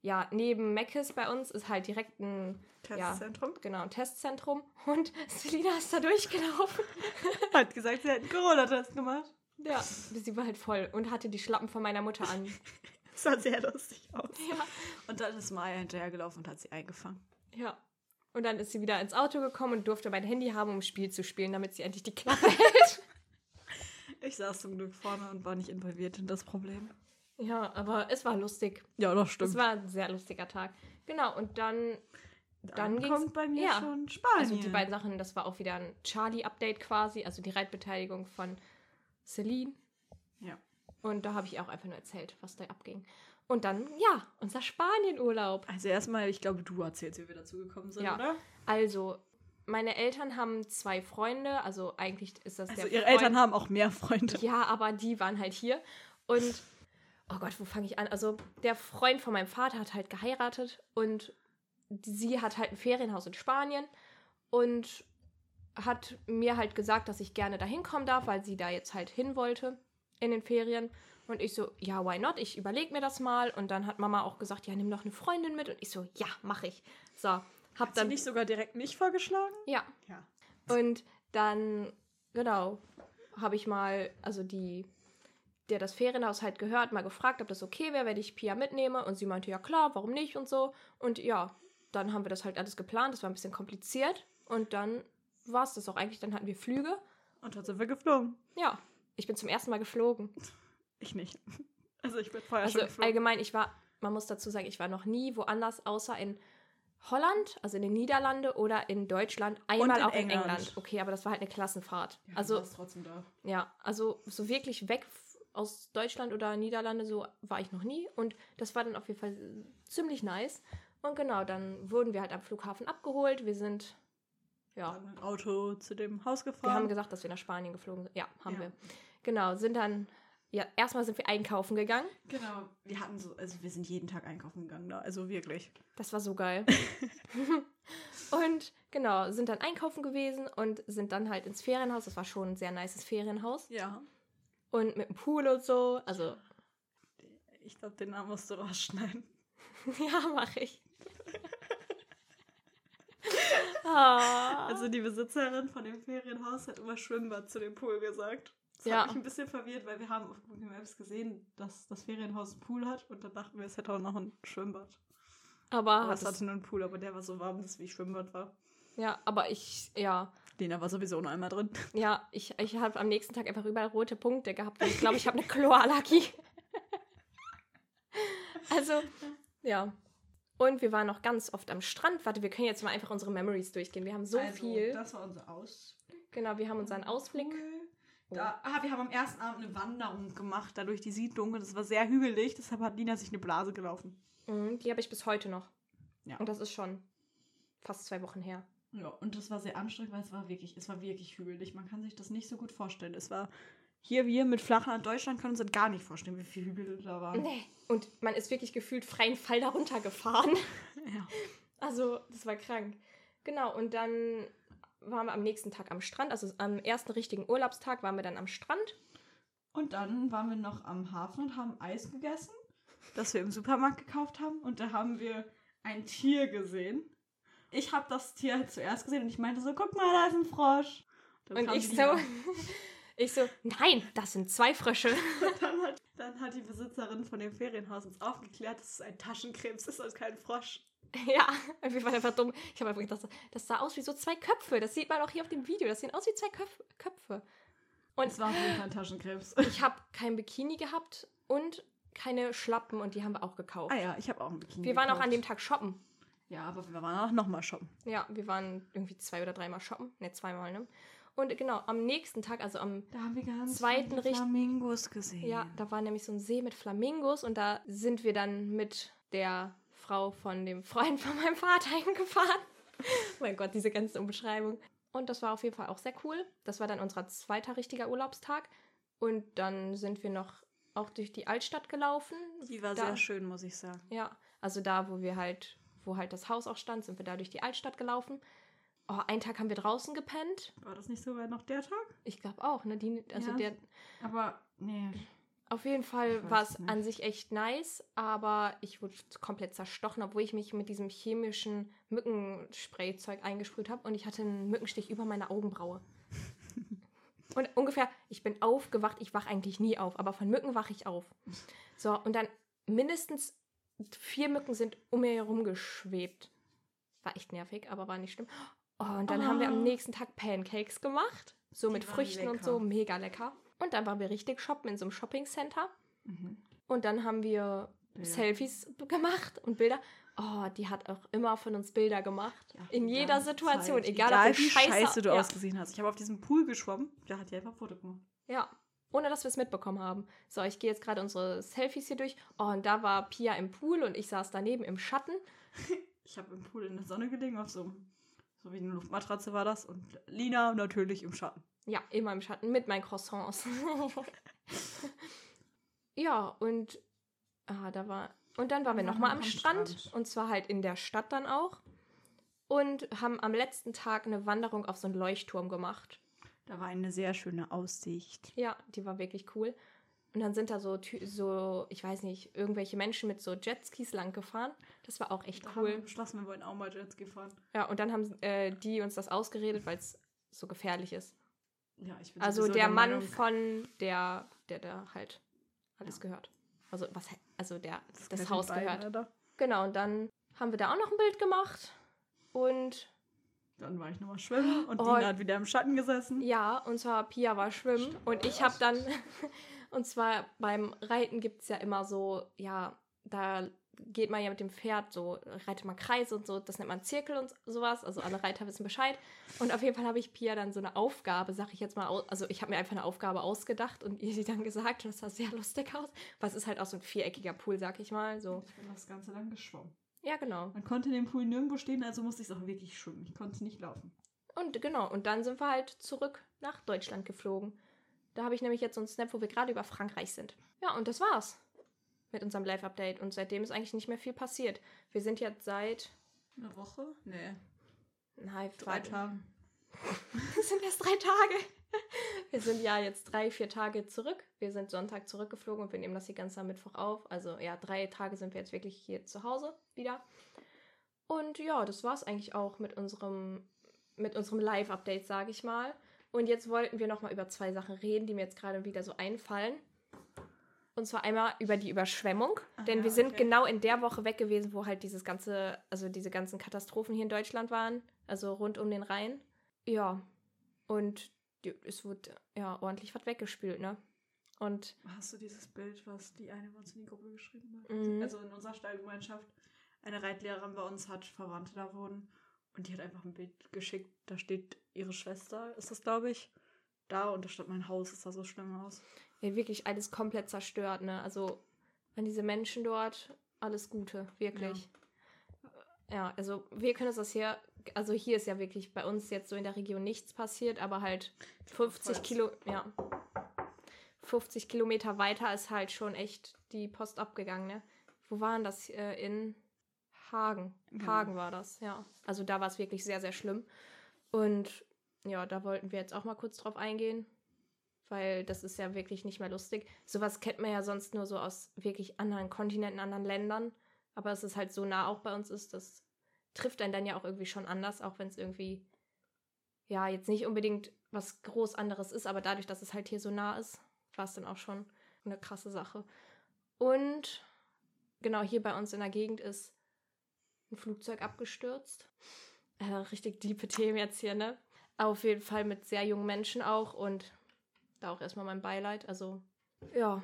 ja, neben Meckes bei uns ist halt direkt ein Testzentrum. Ja, genau, ein Testzentrum. Und *laughs* Selina ist da durchgelaufen. Hat gesagt, sie hat einen Corona-Test gemacht. Ja, sie war halt voll und hatte die Schlappen von meiner Mutter an. *laughs* Das sah sehr lustig aus. Ja. Und dann ist Maya hinterhergelaufen und hat sie eingefangen. Ja. Und dann ist sie wieder ins Auto gekommen und durfte mein Handy haben, um ein Spiel zu spielen, damit sie endlich die Klappe *laughs* hält. Ich saß zum Glück vorne und war nicht involviert in das Problem. Ja, aber es war lustig. Ja, das Es war ein sehr lustiger Tag. Genau, und dann, dann ging's- kommt bei mir ja. schon Spanien. also die beiden Sachen, das war auch wieder ein Charlie-Update quasi, also die Reitbeteiligung von Celine. Ja. Und da habe ich auch einfach nur erzählt, was da abging. Und dann, ja, unser Spanien-Urlaub. Also erstmal, ich glaube, du erzählst, wie wir dazu gekommen sind, Ja. oder? Also, meine Eltern haben zwei Freunde, also eigentlich ist das Also der ihre Freund- Eltern haben auch mehr Freunde. Ja, aber die waren halt hier. Und, oh Gott, wo fange ich an? Also, der Freund von meinem Vater hat halt geheiratet und sie hat halt ein Ferienhaus in Spanien und hat mir halt gesagt, dass ich gerne da hinkommen darf, weil sie da jetzt halt hin wollte in den Ferien. Und ich so, ja, why not? Ich überlege mir das mal. Und dann hat Mama auch gesagt, ja, nimm doch eine Freundin mit. Und ich so, ja, mache ich. So, hab Hat sie dann. nicht sogar direkt mich vorgeschlagen? Ja, Ja. und dann, genau, habe ich mal, also die, der das Ferienhaus halt gehört, mal gefragt, ob das okay wäre, wenn ich Pia mitnehme. Und sie meinte, ja klar, warum nicht und so. Und ja, dann haben wir das halt alles geplant. Das war ein bisschen kompliziert. Und dann war es das auch eigentlich. Dann hatten wir Flüge. Und dann sind wir geflogen. Ja, ich bin zum ersten Mal geflogen. Ich nicht. *laughs* Also ich bin vorher Also schon geflogen. allgemein, ich war, man muss dazu sagen, ich war noch nie woanders außer in Holland, also in den Niederlande oder in Deutschland, einmal in auch in England. England. Okay, aber das war halt eine Klassenfahrt. Ja, also trotzdem da. Ja, also so wirklich weg aus Deutschland oder Niederlande, so war ich noch nie. Und das war dann auf jeden Fall ziemlich nice. Und genau, dann wurden wir halt am Flughafen abgeholt. Wir sind, ja, Dann mit dem Auto zu dem Haus wir gefahren. haben gesagt, dass wir nach Spanien geflogen sind. Ja, haben Ja. wir. Genau, sind dann, ja, erstmal sind wir einkaufen gegangen. Genau. Wir hatten so, also wir sind jeden Tag einkaufen gegangen da. Also wirklich. Das war so geil. *laughs* und genau, sind dann einkaufen gewesen und sind dann halt ins Ferienhaus. Das war schon ein sehr nices Ferienhaus. Ja. Und mit dem Pool und so. Also, Ich glaube, den Namen musst du rausschneiden. *laughs* Ja, mache ich. Ah. Also die Besitzerin von dem Ferienhaus hat immer Schwimmbad zu dem Pool gesagt. Das Ja. hat mich ein bisschen verwirrt, weil wir haben auf Google Maps gesehen, dass das Ferienhaus einen Pool hat und dann dachten wir, es hätte auch noch ein Schwimmbad. aber, es hatte nur einen Pool, aber der war so warm, dass es wie Schwimmbad war. ja, aber ich, ja, Lena war sowieso noch einmal drin. ja, ich, ich habe am nächsten Tag einfach überall rote Punkte gehabt. Und ich glaube, ich habe eine Chlorallergie. *laughs* also, ja. Und wir waren noch ganz oft am Strand. Warte, wir können jetzt mal einfach unsere Memories durchgehen. Wir haben so viel. Das war unser Aus. Genau, wir haben unseren Ausblick. Pool. Da, ah, wir haben am ersten Abend eine Wanderung gemacht, da durch die Siedlung und es war sehr hügelig, deshalb hat Lina sich eine Blase gelaufen. Mhm, die habe ich bis heute noch. Ja. Und das ist schon fast zwei Wochen her. Ja, und das war sehr anstrengend, weil es war wirklich, es war wirklich hügelig. Man kann sich das nicht so gut vorstellen. Es war hier, wir mit Flachland Deutschland können uns das gar nicht vorstellen, wie viel Hügel da waren. Nee. Und man ist wirklich gefühlt freien Fall darunter gefahren. *laughs* Ja. Also, das war krank. Genau, und dann waren wir am nächsten Tag am Strand. Also am ersten richtigen Urlaubstag waren wir dann am Strand. Und dann waren wir noch am Hafen und haben Eis gegessen, das wir im Supermarkt gekauft haben. Und da haben wir ein Tier gesehen. Ich habe das Tier zuerst gesehen und ich meinte so, guck mal, da ist ein Frosch. Dann Und ich so. *laughs* ich so, nein, das sind zwei Frösche. *laughs* Dann hat, dann hat die Besitzerin von dem Ferienhaus uns aufgeklärt, dass es ein Taschenkrebs ist und kein Frosch. ja, wir waren einfach dumm. Ich habe einfach gedacht, das sah aus wie so zwei Köpfe. Das sieht man auch hier auf dem Video. Das sehen aus wie zwei Köpf Köpfe. Und Es war auf jeden Fall ein Taschenkrebs. ich habe kein Bikini gehabt und keine Schlappen und die haben wir auch gekauft. Ah ja, ich habe auch ein Bikini Wir waren auch an dem. Tag shoppen. Ja, aber wir waren auch nochmal shoppen. Ja, wir waren irgendwie zwei oder dreimal shoppen. Ne, zweimal, ne? Und genau, am nächsten Tag, also am Da haben wir ganz Zweiten viele Flamingos gesehen. Ja, da war nämlich so ein See mit Flamingos und da sind wir dann mit der Frau von dem Freund von meinem Vater *laughs* hingefahren. mein Gott, diese ganze Umbeschreibung. Und das war auf jeden Fall auch sehr cool. Das war dann unser zweiter richtiger Urlaubstag. Und dann sind wir noch auch durch die Altstadt gelaufen. Die war Da- sehr schön, muss ich sagen. Ja, also da, wo wir halt, wo halt das Haus auch stand, sind wir da durch die Altstadt gelaufen. Oh, einen Tag haben wir draußen gepennt. War das nicht sogar noch der Tag? Ich glaube auch, ne? Die, also Ja. der, Aber, nee. Auf jeden Fall war es an sich echt nice, aber ich wurde komplett zerstochen, obwohl ich mich mit diesem chemischen Mückensprayzeug eingesprüht habe und ich hatte einen Mückenstich über meine Augenbraue. *laughs* und ungefähr, ich bin aufgewacht, ich wach eigentlich nie auf, aber von Mücken wache ich auf. So, und dann mindestens vier Mücken sind um mir herum geschwebt. War echt nervig, aber war nicht schlimm. Oh, und dann haben wir am Oh. nächsten Tag Pancakes gemacht. So Die mit Früchten und lecker. so, mega lecker. Und dann waren wir richtig shoppen in so einem Shopping-Center. Mhm. Und dann haben wir Bilder. Selfies gemacht und Bilder. Oh, die hat auch immer von uns Bilder gemacht. Ja, in jeder Situation, Zeit. egal, Egal ob wie scheiße, scheiße du ja, ausgesehen hast. Ich habe auf diesem Pool geschwommen, da hat die einfach ein Foto gemacht. ja, ohne dass wir es mitbekommen haben. So, ich gehe jetzt gerade unsere Selfies hier durch. Oh, und da war Pia im Pool und ich saß daneben im Schatten. *laughs* Ich habe im Pool in der Sonne gelegen, auf so, einem- so wie eine Luftmatratze war das. Und Lina natürlich im Schatten. Ja, immer im Schatten mit meinen Croissants. *laughs* ja, und ah, da war. Und dann waren wir nochmal am am Strand, Strand. Und zwar halt in der Stadt dann auch. Und haben am letzten Tag eine Wanderung auf so einen Leuchtturm gemacht. Da war eine sehr schöne Aussicht. Ja, die war wirklich cool. Und dann sind da so, so, ich weiß nicht, irgendwelche Menschen mit so Jetskis lang gefahren. Das war auch echt Da haben wir cool. beschlossen, wir wollen auch mal Jetski fahren. Ja, und dann haben äh, die uns das ausgeredet, weil es so gefährlich ist. Ja, ich bin Also sowieso der Mann Meinung, von der, der da halt alles Ja. gehört. Also was, also der das, gehört Haus beiden, gehört. Alter. Genau, und dann haben wir da auch noch ein Bild gemacht. Und Dann war ich nochmal schwimmen und Oh. Lina hat wieder im Schatten gesessen. ja, und zwar Pia war schwimmen Stimmt, und ich habe das. dann, *laughs* und zwar beim Reiten gibt es ja immer so, ja, da geht man ja mit dem Pferd so, reitet man Kreise und so, das nennt man Zirkel und sowas, also alle Reiter wissen Bescheid. Und auf jeden Fall habe ich Pia dann so eine Aufgabe, sag ich jetzt mal, also ich habe mir einfach eine Aufgabe ausgedacht und ihr sie dann gesagt und es sah sehr lustig aus. Was ist halt auch so ein viereckiger Pool, sag ich mal, so. Ich bin das Ganze lang geschwommen. Ja, genau. Man konnte in dem Pool nirgendwo stehen, also musste ich es auch wirklich schwimmen. Ich konnte nicht laufen. Und genau, und dann sind wir halt zurück nach Deutschland geflogen. Da habe ich nämlich jetzt so einen Snap, wo wir gerade über Frankreich sind. Ja, und das war's mit unserem Live-Update. Und seitdem ist eigentlich nicht mehr viel passiert. Wir sind jetzt seit. Eine Woche? Nee. Nein, Drei. Tage. *laughs* Das sind erst drei Tage. Wir sind ja jetzt drei, vier Tage zurück. Wir sind Sonntag zurückgeflogen und wir nehmen das hier ganz am Mittwoch auf. Also ja, drei Tage sind wir jetzt wirklich hier zu Hause wieder. Und ja, das war's eigentlich auch mit unserem, mit unserem Live-Update, sage ich mal. Und jetzt wollten wir nochmal über zwei Sachen reden, die mir jetzt gerade wieder so einfallen. Und zwar einmal über die Überschwemmung. Ah, denn wir sind okay. genau in der Woche weg gewesen, wo halt dieses ganze, also diese ganzen Katastrophen hier in Deutschland waren. Also rund um den Rhein. Ja. Und es wurde ja ordentlich was weggespült, ne? Und Hast du dieses Bild, was die eine bei uns in die Gruppe geschrieben hat? Mhm. Also in unserer Stallgemeinschaft. Eine Reitlehrerin bei uns hat Verwandte da wohnen. Und die hat einfach ein Bild geschickt. Da steht ihre Schwester, ist das, glaube ich, da und da stand mein Haus, es sah so schlimm aus. Ja, wirklich alles komplett zerstört, ne? Also an diese Menschen dort, alles Gute, wirklich. Ja, also wir können uns das hier, also hier ist ja wirklich bei uns jetzt so in der Region nichts passiert, aber halt 50 Vorwärts. Kilo, ja, 50 Kilometer weiter ist halt schon echt die Post abgegangen, ne? Wo waren das? Äh, in Hagen. Genau. Hagen war das, ja. Also da war es wirklich sehr, sehr schlimm. Und ja, da wollten wir jetzt auch mal kurz drauf eingehen, weil das ist ja wirklich nicht mehr lustig. Sowas kennt man ja sonst nur so aus wirklich anderen Kontinenten, anderen Ländern. Aber dass es halt so nah auch bei uns ist, das trifft einen dann ja auch irgendwie schon anders, auch wenn es irgendwie, ja, jetzt nicht unbedingt was groß anderes ist, aber dadurch, dass es halt hier so nah ist, war es dann auch schon eine krasse Sache. Und genau hier bei uns in der Gegend ist ein Flugzeug abgestürzt. Äh, richtig diepe Themen jetzt hier, ne? Auf jeden Fall mit sehr jungen Menschen auch und da auch erstmal mein Beileid. Also, ja.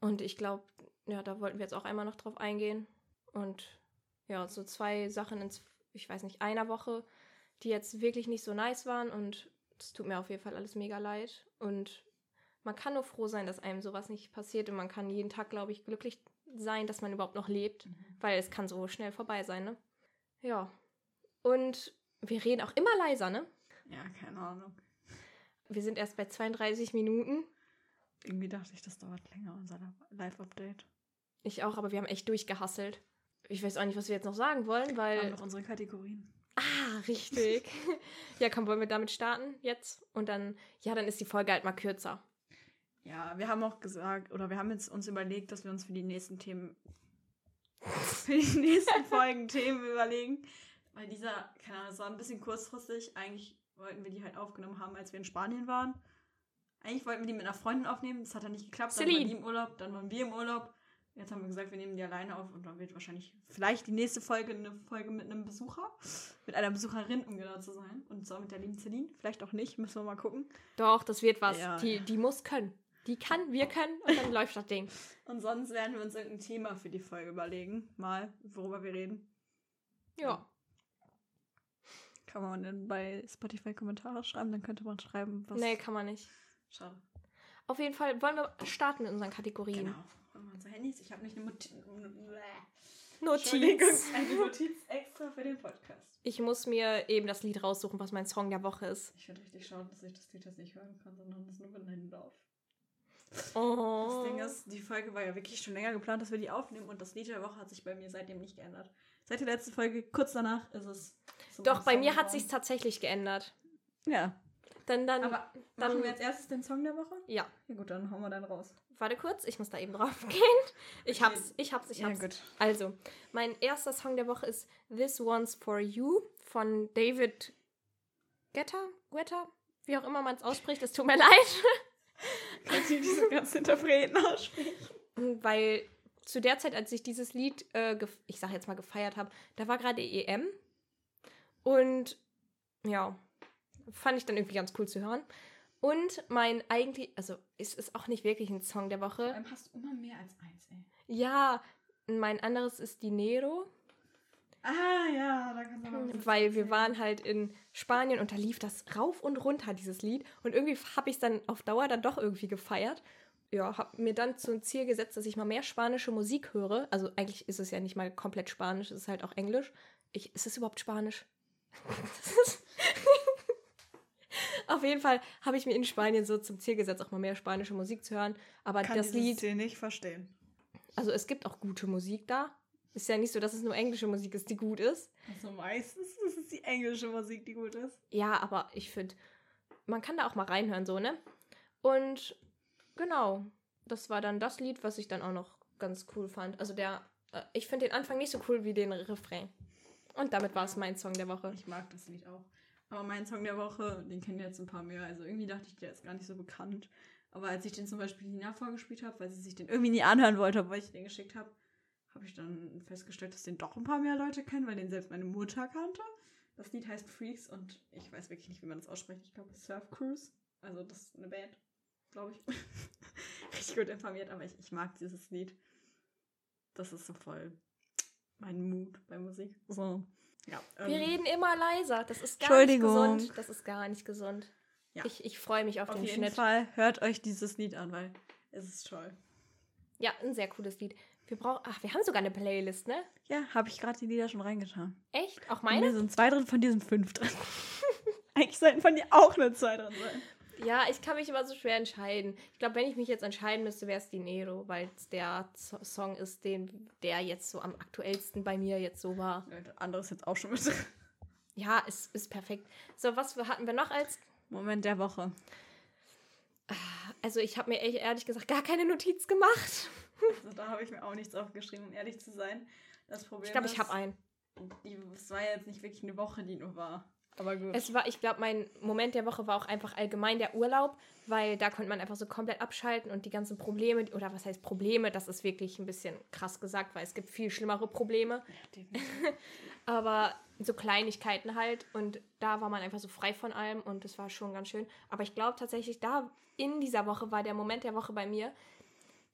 Und ich glaube, ja, da wollten wir jetzt auch einmal noch drauf eingehen. Und ja, so zwei Sachen in, ich weiß nicht, einer Woche, die jetzt wirklich nicht so nice waren und es tut mir auf jeden Fall alles mega leid. Und man kann nur froh sein, dass einem sowas nicht passiert und man kann jeden Tag, glaube ich, glücklich sein, dass man überhaupt noch lebt, weil es kann so schnell vorbei sein, ne? Ja. Und wir reden auch immer leiser, ne? Ja, keine Ahnung. Wir sind erst bei 32 Minuten. Irgendwie dachte ich, das dauert länger, unser Live-Update. Ich auch, aber wir haben echt durchgehasselt. Ich weiß auch nicht, was wir jetzt noch sagen wollen, Wir weil. haben noch unsere Kategorien. Ah, richtig. *laughs* ja, komm, wollen wir damit starten jetzt? Und dann, ja, dann ist die Folge halt mal kürzer. Ja, wir haben auch gesagt, oder wir haben jetzt uns überlegt, dass wir uns für die nächsten Themen, *laughs* für die nächsten Folgen Themen überlegen. Weil dieser, keine Ahnung, das war ein bisschen kurzfristig. Eigentlich wollten wir die halt aufgenommen haben, als wir in Spanien waren. Eigentlich wollten wir die mit einer Freundin aufnehmen, das hat dann nicht geklappt. Dann waren die im Urlaub, dann waren wir im Urlaub. Jetzt haben wir gesagt, wir nehmen die alleine auf und dann wird wahrscheinlich vielleicht die nächste Folge eine Folge mit einem Besucher, mit einer Besucherin, um genau zu sein. Und zwar mit der lieben Celine. Vielleicht auch nicht, müssen wir mal gucken. Doch, das wird was. Ja, die, ja. die muss können. Die kann, wir können und dann läuft das Ding. *laughs* Und sonst werden wir uns irgendein Thema für die Folge überlegen. Mal, worüber wir reden. Ja. Kann man denn bei Spotify Kommentare schreiben? Dann könnte man schreiben, was. Nee, kann man nicht. Schade. Auf jeden Fall wollen wir starten mit unseren Kategorien. Genau. Wir unsere Handys? Ich habe nicht eine Notiz. Notiz. Eine Notiz extra für den Podcast. Ich muss mir eben das Lied raussuchen, was mein Song der Woche ist. Ich finde richtig schade, dass ich das Lied jetzt nicht hören kann, sondern das nur benennen darf. Oh. Das Ding ist, die Folge war ja wirklich schon länger geplant, dass wir die aufnehmen und das Lied der Woche hat sich bei mir seitdem nicht geändert. Seit der letzten Folge, kurz danach, ist es. so Doch, bei Song mir hat sich tatsächlich geändert. Ja. Dann, dann, Aber dann- machen wir als erstes den Song der Woche? ja. Ja gut, dann hauen wir dann raus. Warte kurz, ich muss da eben drauf *laughs* gehen. Ich hab's, ich hab's, ich hab's. Ja, gut. Also, mein erster Song der Woche ist This One's For You von David Guetta, Guetta, wie auch immer man es ausspricht, es tut mir *laughs* leid. *laughs* Kannst du diese ganzen Interpreten aussprechen? Weil zu der Zeit, als ich dieses Lied, äh, ich sag jetzt mal gefeiert habe, da war gerade EM. Und ja, fand ich dann irgendwie ganz cool zu hören. Und mein eigentlich, also es ist auch nicht wirklich ein Song der Vor Woche. allem hast du immer mehr als eins, ey. Ja, mein anderes ist Dinero. Ah, ja, da kannst du noch Weil wir waren halt in Spanien und da lief das rauf und runter, dieses Lied. Und irgendwie habe ich es dann auf Dauer dann doch irgendwie gefeiert. Ja, habe mir dann zum Ziel gesetzt, dass ich mal mehr spanische Musik höre. Also eigentlich ist es ja nicht mal komplett Spanisch, es ist halt auch Englisch. Ich, ist es überhaupt Spanisch? *laughs* Auf jeden Fall habe ich mir in Spanien so zum Ziel gesetzt, auch mal mehr spanische Musik zu hören. Aber Kann das Lied, Ziel nicht verstehen. also es gibt auch gute Musik da. Ist ja nicht so, dass es nur englische Musik ist, die gut ist. Also meistens *laughs* ist es die englische Musik, die gut ist. Ja, aber ich finde, man kann da auch mal reinhören, so, ne? Und genau, das war dann das Lied, was ich dann auch noch ganz cool fand. Also der, äh, ich finde den Anfang nicht so cool wie den Refrain. Und damit war es mein Song der Woche. Ich mag das Lied auch. Aber mein Song der Woche, den kennen jetzt ein paar mehr. Also irgendwie dachte ich, der ist gar nicht so bekannt. Aber als ich den zum Beispiel Lina vorgespielt habe, weil sie sich den irgendwie nie anhören wollte, weil ich den geschickt habe, habe ich dann festgestellt, dass den doch ein paar mehr Leute kennen, weil den selbst meine Mutter kannte. Das Lied heißt Freaks und ich weiß wirklich nicht, wie man das ausspricht. Ich glaube, Surf Cruise. Also das ist eine Band, glaube ich. *laughs* Richtig gut informiert, aber ich, ich mag dieses Lied. Das ist so voll mein Mut bei Musik. So. Ja, Wir ähm, reden immer leiser. Das ist gar nicht gesund. Das ist gar nicht gesund. Ja. Ich, ich freue mich auf, Auf den jeden Schnitt. Fall hört euch dieses Lied an, weil es ist toll. Ja, ein sehr cooles Lied. Wir brauchen. Ach, wir haben sogar eine Playlist, ne? Ja, habe ich gerade die Lieder schon reingetan. Echt? Auch Meine? meine? sind zwei drin, von dir sind fünf drin. *laughs* Eigentlich sollten von dir auch nur zwei drin sein. Ja, ich kann mich immer so schwer entscheiden. Ich glaube, wenn ich mich jetzt entscheiden müsste, wäre es Dinero, weil es der Z Song ist, den, der jetzt so am aktuellsten bei mir jetzt so war. Der andere ist jetzt auch schon mit drin. Ja, ist, ist perfekt. So, was hatten wir noch als. Moment der Woche. Also, ich habe mir ehrlich gesagt gar keine Notiz gemacht. Also da habe ich mir auch nichts aufgeschrieben, um ehrlich zu sein. Das Problem Ich glaube, ich habe einen. die- Es war ja jetzt nicht wirklich eine Woche, die nur war. Aber gut. Es war, ich glaube, mein Moment der Woche war auch einfach allgemein der Urlaub, weil da konnte man einfach so komplett abschalten und die ganzen Probleme, oder was heißt Probleme, das ist wirklich ein bisschen krass gesagt, weil es gibt viel schlimmere Probleme, Ja, *laughs* aber so Kleinigkeiten halt und da war man einfach so frei von allem und das war schon ganz schön. Aber ich glaube tatsächlich, da in dieser Woche war der Moment der Woche bei mir.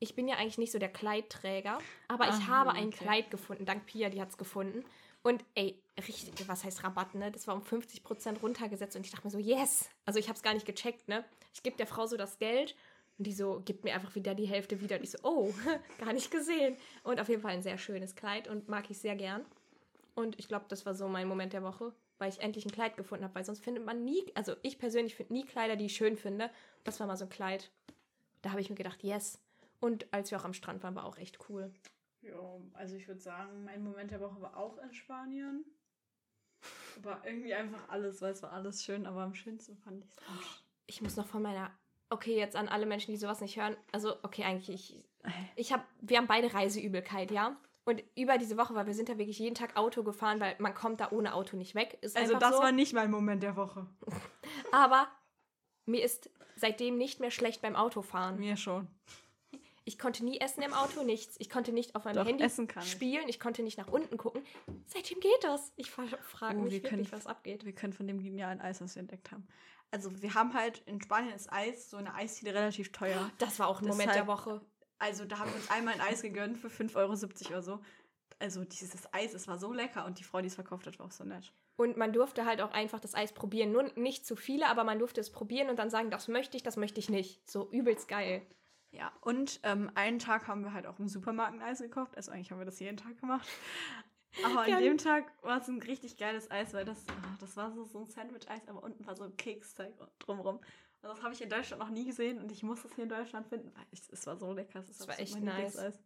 Ich bin ja eigentlich nicht so der Kleidträger, aber ich Ah, habe ein okay. Kleid gefunden, dank Pia, die hat es gefunden. Und ey, richtig, was heißt Rabatt, ne? Das war um 50% runtergesetzt und ich dachte mir so, yes! Also ich habe es gar nicht gecheckt, ne? Ich gebe der Frau so das Geld und die so, gibt mir einfach wieder die Hälfte wieder. Und ich so, oh, *laughs* gar nicht gesehen. Und auf jeden Fall ein sehr schönes Kleid und mag ich sehr gern. Und ich glaube, das war so mein Moment der Woche, weil ich endlich ein Kleid gefunden habe, weil sonst findet man nie, also ich persönlich finde nie Kleider, die ich schön finde. Das war mal so ein Kleid. Da habe ich mir gedacht, yes. Und als wir auch am Strand waren, war auch echt cool. Ja, also ich würde sagen, mein Moment der Woche war auch in Spanien. Aber irgendwie einfach alles, weil es war alles schön, aber am schönsten fand ich es Ich muss noch von meiner, okay, jetzt an alle Menschen, die sowas nicht hören. Also, okay, eigentlich, ich, ich habe, wir haben beide Reiseübelkeit, ja. Und über diese Woche, weil wir sind ja wirklich jeden Tag Auto gefahren, weil man kommt da ohne Auto nicht weg. Ist Also das so. war nicht mein Moment der Woche. *laughs* Aber mir ist seitdem nicht mehr schlecht beim Autofahren. Mir schon. Ich konnte nie essen im Auto, nichts. Ich konnte nicht auf meinem Doch, Handy essen kann ich. spielen. Ich konnte nicht nach unten gucken. Seitdem geht das. Ich frage Oh, mich wir wirklich, können- was abgeht. Wir können von dem genialen Eis, was wir entdeckt haben. Also wir haben halt, in Spanien ist Eis, so eine Eisdiele relativ teuer. *gasps* Das war auch ein Moment Deshalb- der Woche. Also da haben wir uns einmal ein Eis gegönnt für 5,70 Euro oder so. Also dieses Eis, es war so lecker und die Frau, die es verkauft hat, war auch so nett. Und man durfte halt auch einfach das Eis probieren. Nur nicht zu viele, aber man durfte es probieren und dann sagen, das möchte ich, das möchte ich nicht. So übelst geil. Ja, und ähm, einen Tag haben wir halt auch im Supermarkt ein Eis gekauft. Also eigentlich haben wir das jeden Tag gemacht. Aber an dem Tag war es ein richtig geiles Eis, weil das, ah, das war so, so ein Sandwich-Eis, aber unten war so ein Keksteig drumherum. Und das habe ich in Deutschland noch nie gesehen und ich muss das hier in Deutschland finden, weil ich, es war so lecker. Es ist Das war echt nice. Lieblingseis.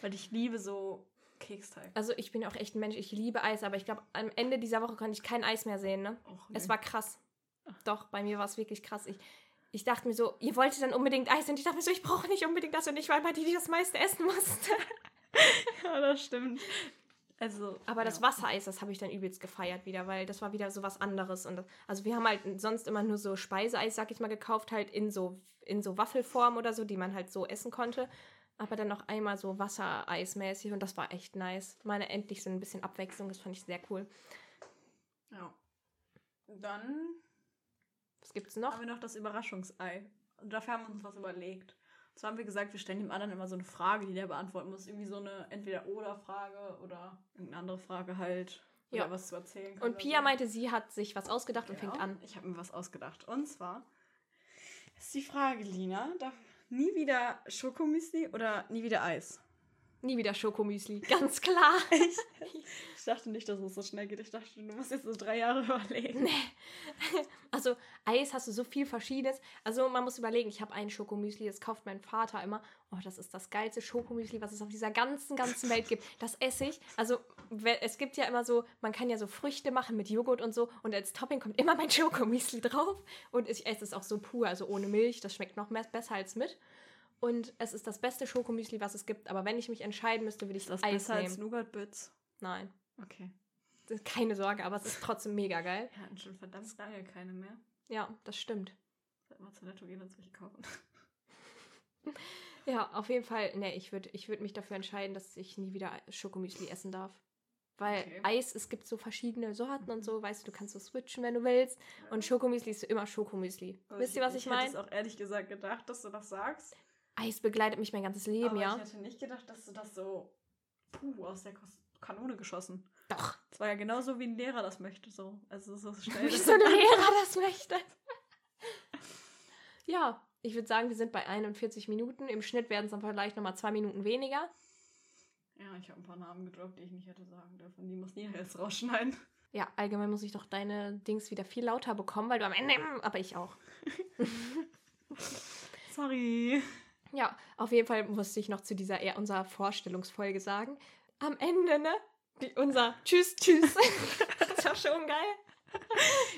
Weil ich liebe so Keksteig. Also ich bin auch echt ein Mensch, ich liebe Eis, aber ich glaube, am Ende dieser Woche konnte ich kein Eis mehr sehen, ne? Och, Es nee. war krass. Doch, bei mir war es wirklich krass. Ich, ich dachte mir so, ihr wolltet dann unbedingt Eis und ich dachte mir so, ich brauche nicht unbedingt das und ich war immer die, die das meiste essen musste. *laughs* ja, das stimmt. Also, Aber das ja. Wassereis, das habe ich dann übelst gefeiert wieder, weil das war wieder so was anderes. Und das, also wir haben halt sonst immer nur so Speiseeis, sag ich mal, gekauft, halt in so, in so Waffelform oder so, die man halt so essen konnte. Aber dann noch einmal so Wassereismäßig und das war echt nice. Meine endlich so ein bisschen Abwechslung, das fand ich sehr cool. Ja. Dann gibt's noch? haben wir noch das Überraschungsei. Und dafür haben wir uns was überlegt. Und zwar haben wir gesagt, wir stellen dem anderen immer so eine Frage, die der beantworten muss. Irgendwie so eine Entweder-Oder-Frage oder irgendeine andere Frage halt. Oder Ja. was zu erzählen kann. Und Pia so. meinte, sie hat sich was ausgedacht und Genau. fängt an. Ich habe mir was ausgedacht. Und zwar ist die Frage, Lina, darf nie wieder Schokomüsli oder nie wieder Eis? Nie wieder Schokomüsli, ganz klar. *laughs* Ich dachte nicht, dass es so schnell geht. Ich dachte, du musst jetzt so drei Jahre überlegen. Nee. Also Eis hast du so viel Verschiedenes. Also man muss überlegen, ich habe ein Schokomüsli, das kauft mein Vater immer. Oh, das ist das geilste Schokomüsli, was es auf dieser ganzen, ganzen Welt gibt. Das esse ich. Also es gibt ja immer so, man kann ja so Früchte machen mit Joghurt und so. Und als Topping kommt immer mein Schokomüsli drauf. Und ich esse es auch so pur, also ohne Milch. Das schmeckt noch mehr, besser als mit. Und es ist das beste Schokomüsli, was es gibt. Aber wenn ich mich entscheiden müsste, würde ich Ist das Eis besser als nehmen. Nougat-Bits? Nein, Okay. keine Sorge, aber es ist trotzdem mega geil. Wir hatten schon verdammt lange keine mehr. Ja, das stimmt. Seit mal zu Netto gehen und welche kaufen. *laughs* Ja, auf jeden Fall. Nee, ich würde ich würd mich dafür entscheiden, dass ich nie wieder Schokomüsli essen darf. Weil Okay. Eis, es gibt so verschiedene Sorten und so, weißt du, du kannst so switchen, wenn du willst. Und Schokomüsli ist immer Schokomüsli. Aber Wisst ihr, was ich, Ich hätte meine? es auch ehrlich gesagt gedacht, dass du das sagst. Eis begleitet mich mein ganzes Leben, aber ja. ich hätte nicht gedacht, dass du das so puh, aus der Kanone geschossen. Doch. Das war ja genauso wie ein Lehrer das möchte. So. Also so *laughs* schnell. Wie so ein *laughs* Lehrer das möchte. Ja, ich würde sagen, wir sind bei 41 Minuten. Im Schnitt werden es dann vielleicht nochmal zwei Minuten weniger. Ja, ich habe ein paar Namen gedroppt, die ich nicht hätte sagen dürfen. Die muss Nina jetzt rausschneiden. Ja, allgemein muss ich doch deine Dings wieder viel lauter bekommen, weil du am Ende. Aber ich auch. *laughs* Sorry. Ja, auf jeden Fall musste ich noch zu dieser eher unserer Vorstellungsfolge sagen. Am Ende, ne? Die, unser Tschüss, Tschüss. *laughs* das war schon geil.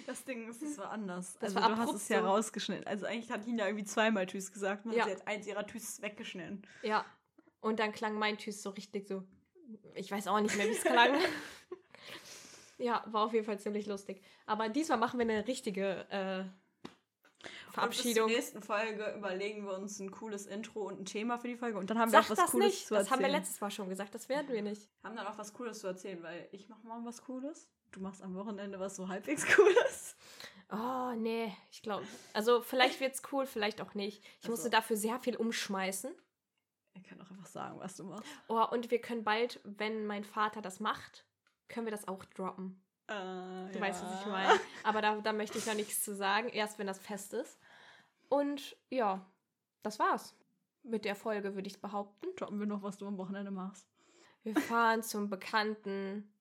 Das Ding ist, es war anders. Das also war du hast es ja so. rausgeschnitten. Also eigentlich hat Nina irgendwie zweimal Tschüss gesagt und Ja. sie hat eins ihrer Tschüss weggeschnitten. Ja. Und dann klang mein Tschüss so richtig so. Ich weiß auch nicht mehr, wie es klang. *laughs* ja, war auf jeden Fall ziemlich lustig. Aber diesmal machen wir eine richtige äh, Verabschiedung. Bis zur nächsten Folge überlegen wir uns ein cooles Intro und ein Thema für die Folge. Und dann haben wir Sag auch was das Cooles nicht. zu Das erzählen. haben wir letztes Mal schon gesagt. Das werden wir nicht. haben dann auch was Cooles zu erzählen, weil ich mache morgen was Cooles. Du machst am Wochenende was so halbwegs Cooles. Oh, nee. Ich glaube. Also, vielleicht wird's cool, vielleicht auch nicht. Ich Also. musste dafür sehr viel umschmeißen. Ich kann auch einfach sagen, was du machst. Oh, und wir können bald, wenn mein Vater das macht, können wir das auch droppen. Äh, Du weißt, was ich meine. Aber da, da möchte ich noch nichts zu sagen, erst wenn das fest ist. Und ja, das war's mit der Folge, würde ich behaupten. Droppen wir noch, was du am Wochenende machst. Wir fahren zum Bekannten.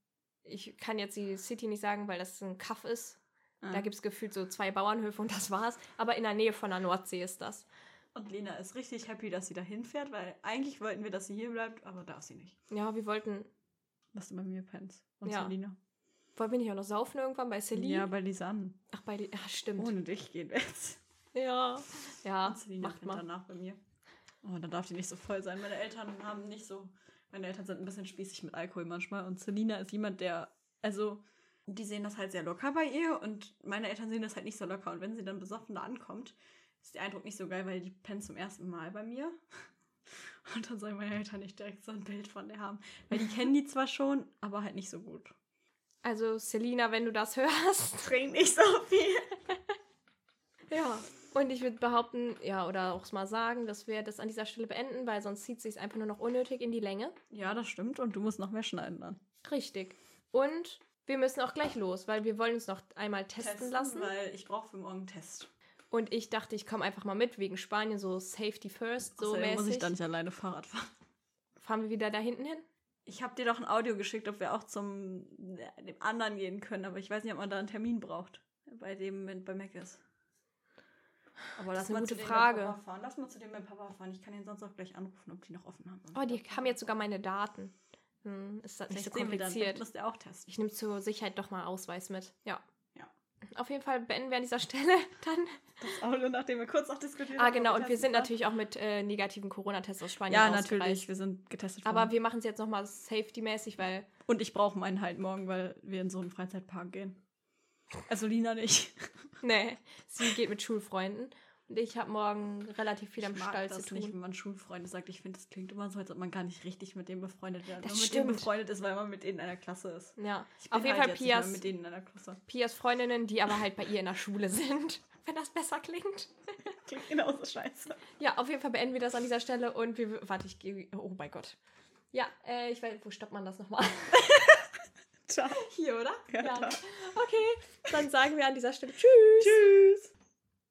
Ich kann jetzt die City nicht sagen, weil das ein Kaff ist. Da Ah. gibt es gefühlt so zwei Bauernhöfe und das war's. Aber in der Nähe von der Nordsee ist das. Und Lena ist richtig happy, dass sie da hinfährt, weil eigentlich wollten wir, dass sie hier bleibt, aber darf sie nicht. Ja, wir wollten. Dass du bei mir pennst. Und Ja. Selina. Wollen wir nicht auch noch saufen irgendwann bei Celine? Ja, bei Lisanne. Ach, bei. Ach, stimmt. Ohne dich gehen wir jetzt. Ja. Ja, Und Selina macht mal. danach bei mir. Oh, dann darf die nicht so voll sein. Meine Eltern haben nicht so. Meine Eltern sind ein bisschen spießig mit Alkohol manchmal. Und Selina ist jemand, der. Also, die sehen das halt sehr locker bei ihr. Und meine Eltern sehen das halt nicht so locker. Und wenn sie dann besoffen da ankommt, ist der Eindruck nicht so geil, weil die pennt zum ersten Mal bei mir. *laughs* Und dann sollen meine Eltern nicht direkt so ein Bild von der haben. Weil die kennen die zwar schon, aber halt nicht so gut. Also, Selina, wenn du das hörst. Trink nicht so viel. *laughs* Ja. Und ich würde behaupten, ja, oder auch mal sagen, dass wir das an dieser Stelle beenden, weil sonst zieht sich einfach nur noch unnötig in die Länge. Ja, das stimmt. Und du musst noch mehr schneiden dann. Richtig. Und wir müssen auch gleich los, weil wir wollen uns noch einmal testen, lassen. Weil ich brauche für morgen einen Test. Und ich dachte, ich komme einfach mal mit wegen Spanien, so Safety First, so Außerdem mäßig. muss ich da nicht alleine Fahrrad fahren. Fahren wir wieder da hinten hin? Ich habe dir doch ein Audio geschickt, ob wir auch zum äh, dem anderen gehen können, aber ich weiß nicht, ob man da einen Termin braucht. Bei dem bei Mac ist. Aber Das lass ist eine mal gute Frage. Lass mal zu dem mit Papa fahren. Ich kann ihn sonst auch gleich anrufen, ob die noch offen haben. Oh, die haben jetzt sogar meine Daten. Hm, ist das nicht so kompliziert? Du auch testen. Ich nehme zur Sicherheit doch mal Ausweis mit. Ja. Ja. Auf jeden Fall beenden wir an dieser Stelle *laughs* dann. Das Audio, nachdem wir kurz noch diskutiert Ah, haben, genau. ob Und wir sind testen natürlich auch mit äh, negativen Corona-Tests aus. Spanien Ja, ausgereist. natürlich. Wir sind getestet Aber worden. wir machen es jetzt nochmal safety-mäßig, weil. Und ich brauche meinen halt morgen, weil wir in so einen Freizeitpark gehen. Also Lina nicht. *laughs* Nee, sie geht mit Schulfreunden. Und ich habe morgen relativ viel am ich mag Stall das zu tun. nicht, wenn man Schulfreunde sagt. Ich finde, das klingt immer so, als ob man gar nicht richtig mit denen befreundet wäre. Das Nur mit stimmt. denen befreundet ist, weil man mit denen in einer Klasse ist. Ja, Ich bin auf jeden halt Fall jetzt nicht mehr Pias, mit denen in einer Klasse. Pias Freundinnen, die aber halt bei ihr in der Schule sind. *laughs* Wenn das besser klingt. *laughs* Klingt genauso scheiße. Ja, auf jeden Fall beenden wir das an dieser Stelle und wir. Warte, ich gehe. Oh mein Gott. Ja, äh, ich weiß, wo stoppt man das nochmal? Ciao. Hier, oder? Ja, da. Okay, dann sagen wir an dieser Stelle Tschüss. Tschüss.